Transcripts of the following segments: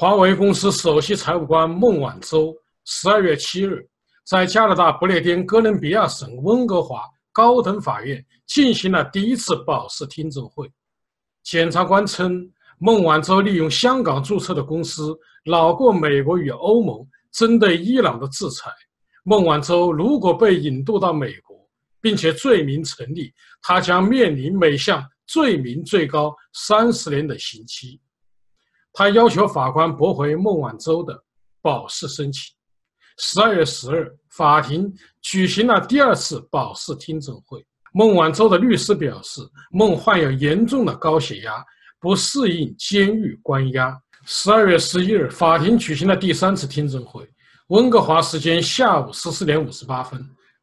华为公司首席财务官孟晚舟十二月七日在加拿大不列颠哥伦比亚省温哥华高等法院进行了第一次保释听证会。检察官称，孟晚舟利用香港注册的公司绕过美国与欧盟针对伊朗的制裁。孟晚舟如果被引渡到美国，并且罪名成立，他将面临每项罪名最高三十年的刑期。他要求法官驳回孟晚舟的保释申请。十二月十日，法庭举行了第二次保释听证会。孟晚舟的律师表示，孟患有严重的高血压，不适应监狱关押。十二月十一日，法庭举行了第三次听证会。温哥华时间下午十四点五十八分，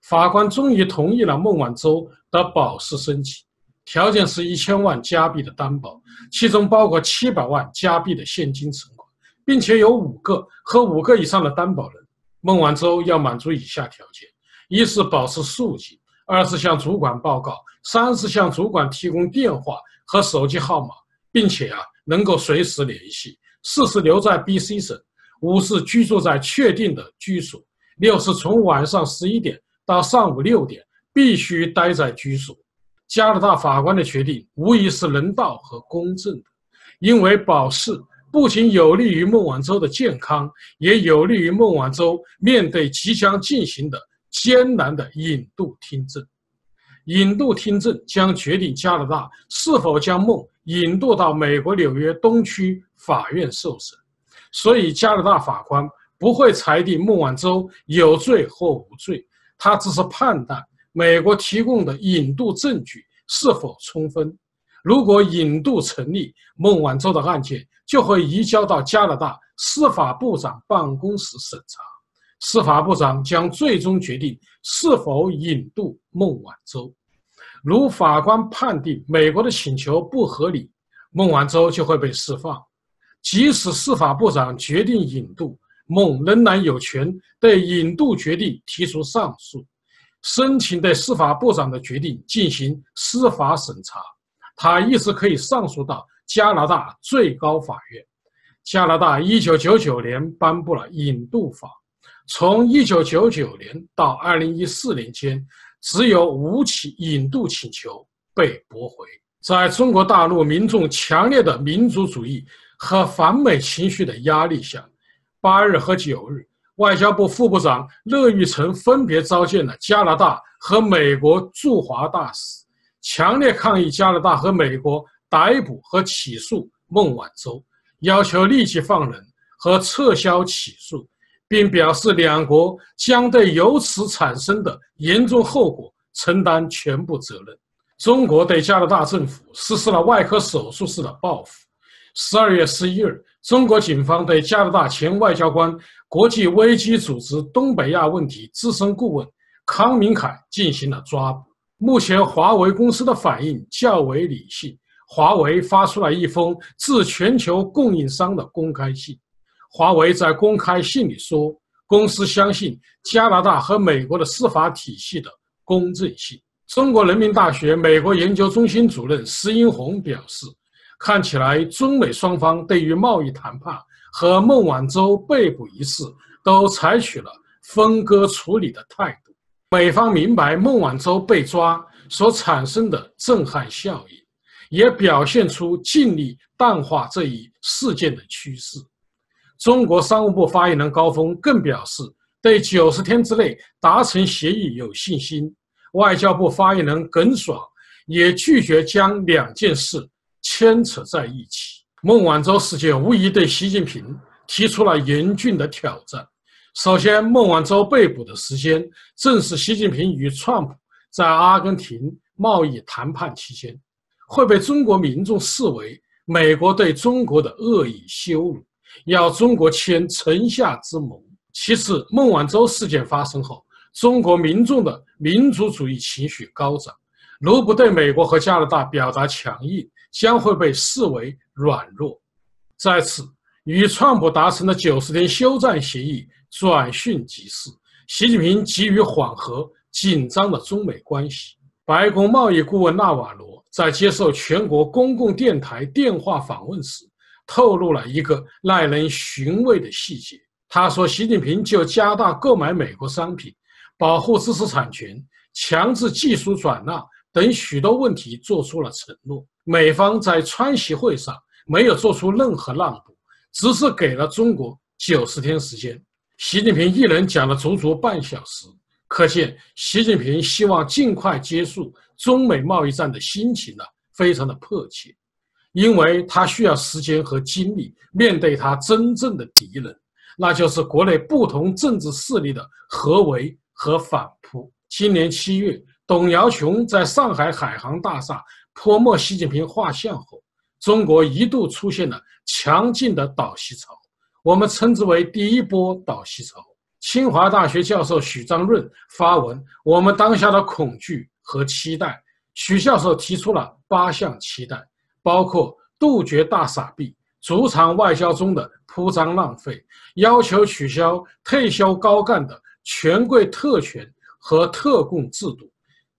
法官终于同意了孟晚舟的保释申请。条件是一千万加币的担保，其中包括七百万加币的现金存款，并且有五个和五个以上的担保人。孟晚舟要满足以下条件：一是保持肃静；二是向主管报告；三是向主管提供电话和手机号码，并且啊能够随时联系；四是留在 BC 省；五是居住在确定的居所；六是从晚上十一点到上午六点必须待在居所。加拿大法官的决定无疑是人道和公正的，因为保释不仅有利于孟晚舟的健康，也有利于孟晚舟面对即将进行的艰难的引渡听证。引渡听证将决定加拿大是否将孟引渡到美国纽约东区法院受审，所以加拿大法官不会裁定孟晚舟有罪或无罪，他只是判断。美国提供的引渡证据是否充分？如果引渡成立，孟晚舟的案件就会移交到加拿大司法部长办公室审查，司法部长将最终决定是否引渡孟晚舟。如法官判定美国的请求不合理，孟晚舟就会被释放。即使司法部长决定引渡，孟仍然有权对引渡决定提出上诉。申请对司法部长的决定进行司法审查，他一直可以上诉到加拿大最高法院。加拿大一九九九年颁布了引渡法，从一九九九年到二零一四年间，只有五起引渡请求被驳回。在中国大陆民众强烈的民族主义和反美情绪的压力下，八日和九日。外交部副部长乐玉成分别召见了加拿大和美国驻华大使，强烈抗议加拿大和美国逮捕和起诉孟晚舟，要求立即放人和撤销起诉，并表示两国将对由此产生的严重后果承担全部责任。中国对加拿大政府实施了外科手术式的报复。十二月十一日，中国警方对加拿大前外交官。国际危机组织东北亚问题资深顾问康明凯进行了抓捕。目前，华为公司的反应较为理性。华为发出了一封致全球供应商的公开信。华为在公开信里说，公司相信加拿大和美国的司法体系的公正性。中国人民大学美国研究中心主任石英红表示，看起来中美双方对于贸易谈判。和孟晚舟被捕一事都采取了分割处理的态度。美方明白孟晚舟被抓所产生的震撼效应，也表现出尽力淡化这一事件的趋势。中国商务部发言人高峰更表示，对九十天之内达成协议有信心。外交部发言人耿爽也拒绝将两件事牵扯在一起。孟晚舟事件无疑对习近平提出了严峻的挑战。首先，孟晚舟被捕的时间正是习近平与川普在阿根廷贸易谈判期间，会被中国民众视为美国对中国的恶意羞辱，要中国签城下之盟。其次，孟晚舟事件发生后，中国民众的民族主义情绪高涨，如不对美国和加拿大表达强硬，将会被视为软弱。在此，与川普达成的九十天休战协议转瞬即逝，习近平急于缓和紧张的中美关系。白宫贸易顾问纳瓦罗在接受全国公共电台电话访问时，透露了一个耐人寻味的细节。他说，习近平就加大购买美国商品、保护知识产权、强制技术转让等许多问题做出了承诺。美方在川习会上没有做出任何让步，只是给了中国九十天时间。习近平一人讲了足足半小时，可见习近平希望尽快结束中美贸易战的心情呢，非常的迫切，因为他需要时间和精力面对他真正的敌人。那就是国内不同政治势力的合围和反扑。今年七月，董瑶琼在上海海航大厦泼墨习近平画像后，中国一度出现了强劲的倒习潮，我们称之为第一波倒习潮。清华大学教授许章润发文：“我们当下的恐惧和期待。”许教授提出了八项期待，包括杜绝大傻逼。主场外交中的铺张浪费，要求取消退休高干的权贵特权和特供制度，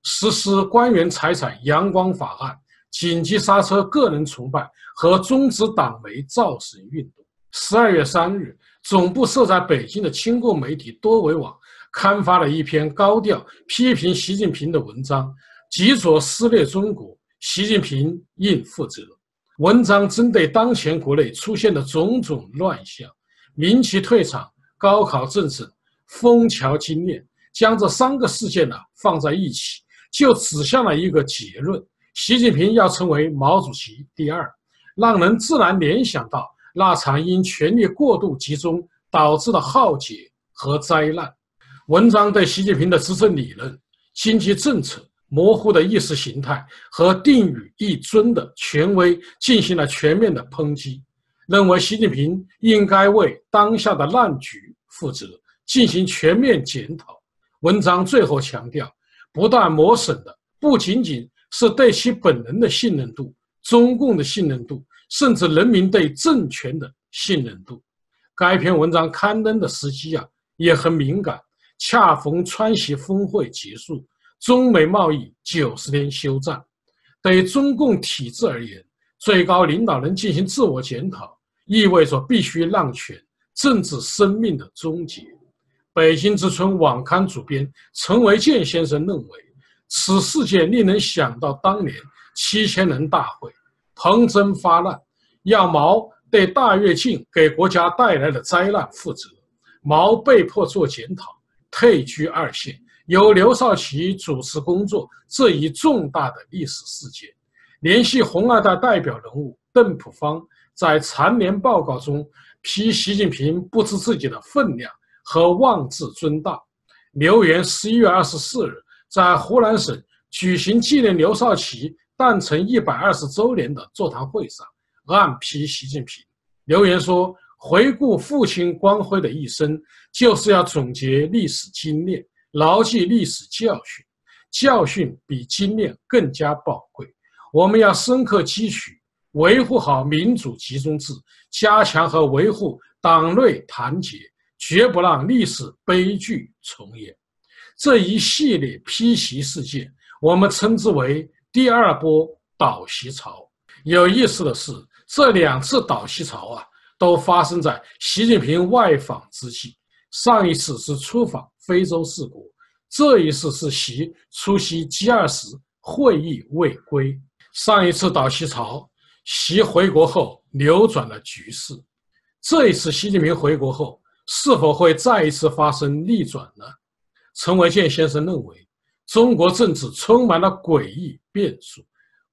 实施官员财产阳光法案，紧急刹车个人崇拜和终止党媒造神运动。十二月三日，总部设在北京的亲共媒体多维网刊发了一篇高调批评习近平的文章，极左撕裂中国，习近平应负责。文章针对当前国内出现的种种乱象，民企退场、高考政策、枫桥经验，将这三个事件呢放在一起，就指向了一个结论：习近平要成为毛主席第二，让人自然联想到那场因权力过度集中导致的浩劫和灾难。文章对习近平的执政理论、经济政策。模糊的意识形态和定语一尊的权威进行了全面的抨击，认为习近平应该为当下的烂局负责，进行全面检讨。文章最后强调，不断磨损的不仅仅是对其本人的信任度、中共的信任度，甚至人民对政权的信任度。该篇文章刊登的时机啊也很敏感，恰逢川西峰会结束。中美贸易九十天休战，对于中共体制而言，最高领导人进行自我检讨，意味着必须让权，政治生命的终结。北京之春网刊主编陈维健先生认为，此事件令人想到当年七千人大会，彭真发难，要毛对大跃进给国家带来的灾难负责，毛被迫做检讨，退居二线。由刘少奇主持工作这一重大的历史事件，联系红二代代表人物邓朴方在残联报告中批习近平不知自己的分量和妄自尊大。刘源十一月二十四日在湖南省举行纪念刘少奇诞辰一百二十周年的座谈会上，暗批习近平。刘源说：“回顾父亲光辉的一生，就是要总结历史经验。”牢记历史教训，教训比经验更加宝贵。我们要深刻汲取，维护好民主集中制，加强和维护党内团结，绝不让历史悲剧重演。这一系列批习事件，我们称之为第二波倒习潮。有意思的是，这两次倒习潮啊，都发生在习近平外访之际。上一次是出访。非洲四国，这一次是习出席 G 二十会议未归。上一次倒习潮，习回国后扭转了局势。这一次习近平回国后，是否会再一次发生逆转呢？陈文健先生认为，中国政治充满了诡异变数，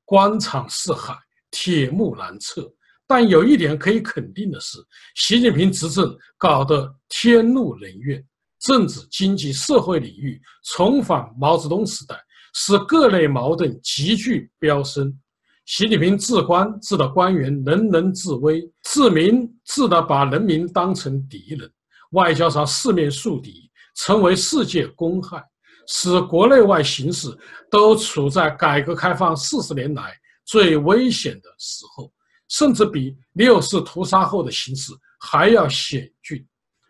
官场似海，铁木难测。但有一点可以肯定的是，习近平执政搞得天怒人怨。政治、经济、社会领域重返毛泽东时代，使各类矛盾急剧飙升。习近平治官治的官员人人自危，治民治的把人民当成敌人，外交上四面树敌，成为世界公害，使国内外形势都处在改革开放四十年来最危险的时候，甚至比六四屠杀后的形势还要险峻。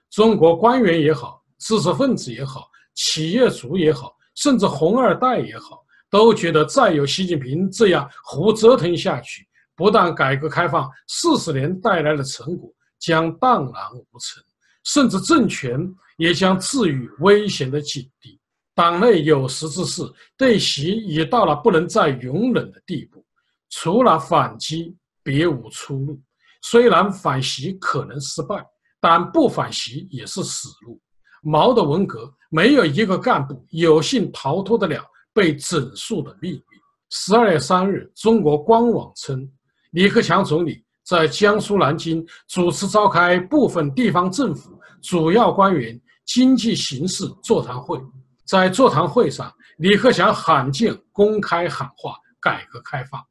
中国官员也好。知识分子也好，企业主也好，甚至红二代也好，都觉得再有习近平这样胡折腾下去，不但改革开放四十年带来的成果将荡然无存，甚至政权也将置于危险的境地。党内有识之士对习已到了不能再容忍的地步，除了反击，别无出路。虽然反习可能失败，但不反习也是死路。毛的文革没有一个干部有幸逃脱得了被整肃的命运。十二月三日，中国官网称，李克强总理在江苏南京主持召开部分地方政府主要官员经济形势座谈会。在座谈会上，李克强罕见公开喊话改革开放。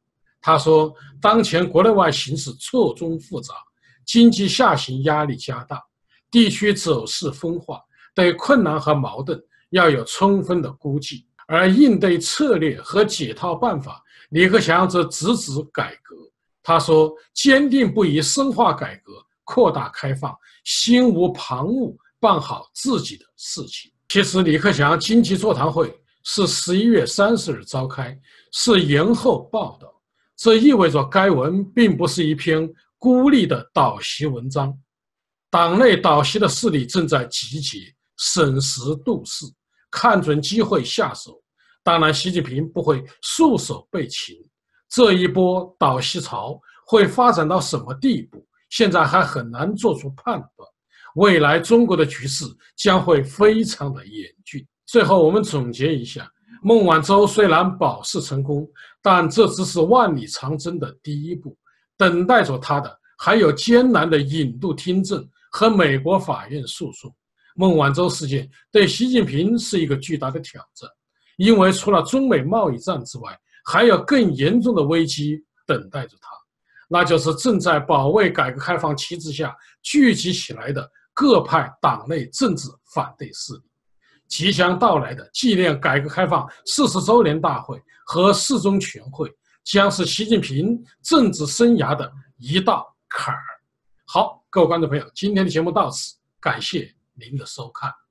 他说：“当前国内外形势错综复杂，经济下行压力加大，地区走势分化，对困难和矛盾要有充分的估计。而应对策略和解套办法，李克强则直指改革。他说：‘坚定不移深化改革，扩大开放，心无旁骛办好自己的事情。’其实，李克强经济座谈会是十一月三十日召开，是延后报道。”这意味着该文并不是一篇孤立的导习文章，党内导习的势力正在集结，审时度势，看准机会下手。当然，习近平不会束手被擒。这一波倒吸潮会发展到什么地步，现在还很难做出判断。未来中国的局势将会非常的严峻。最后，我们总结一下。孟晚舟虽然保释成功，但这只是万里长征的第一步，等待着他的还有艰难的引渡听证和美国法院诉讼。孟晚舟事件对习近平是一个巨大的挑战，因为除了中美贸易战之外，还有更严重的危机等待着他，那就是正在保卫改革开放旗帜下聚集起来的各派党内政治反对势力。即将到来的纪念改革开放四十周年大会和四中全会，将是习近平政治生涯的一道坎儿。好，各位观众朋友，今天的节目到此，感谢您的收看。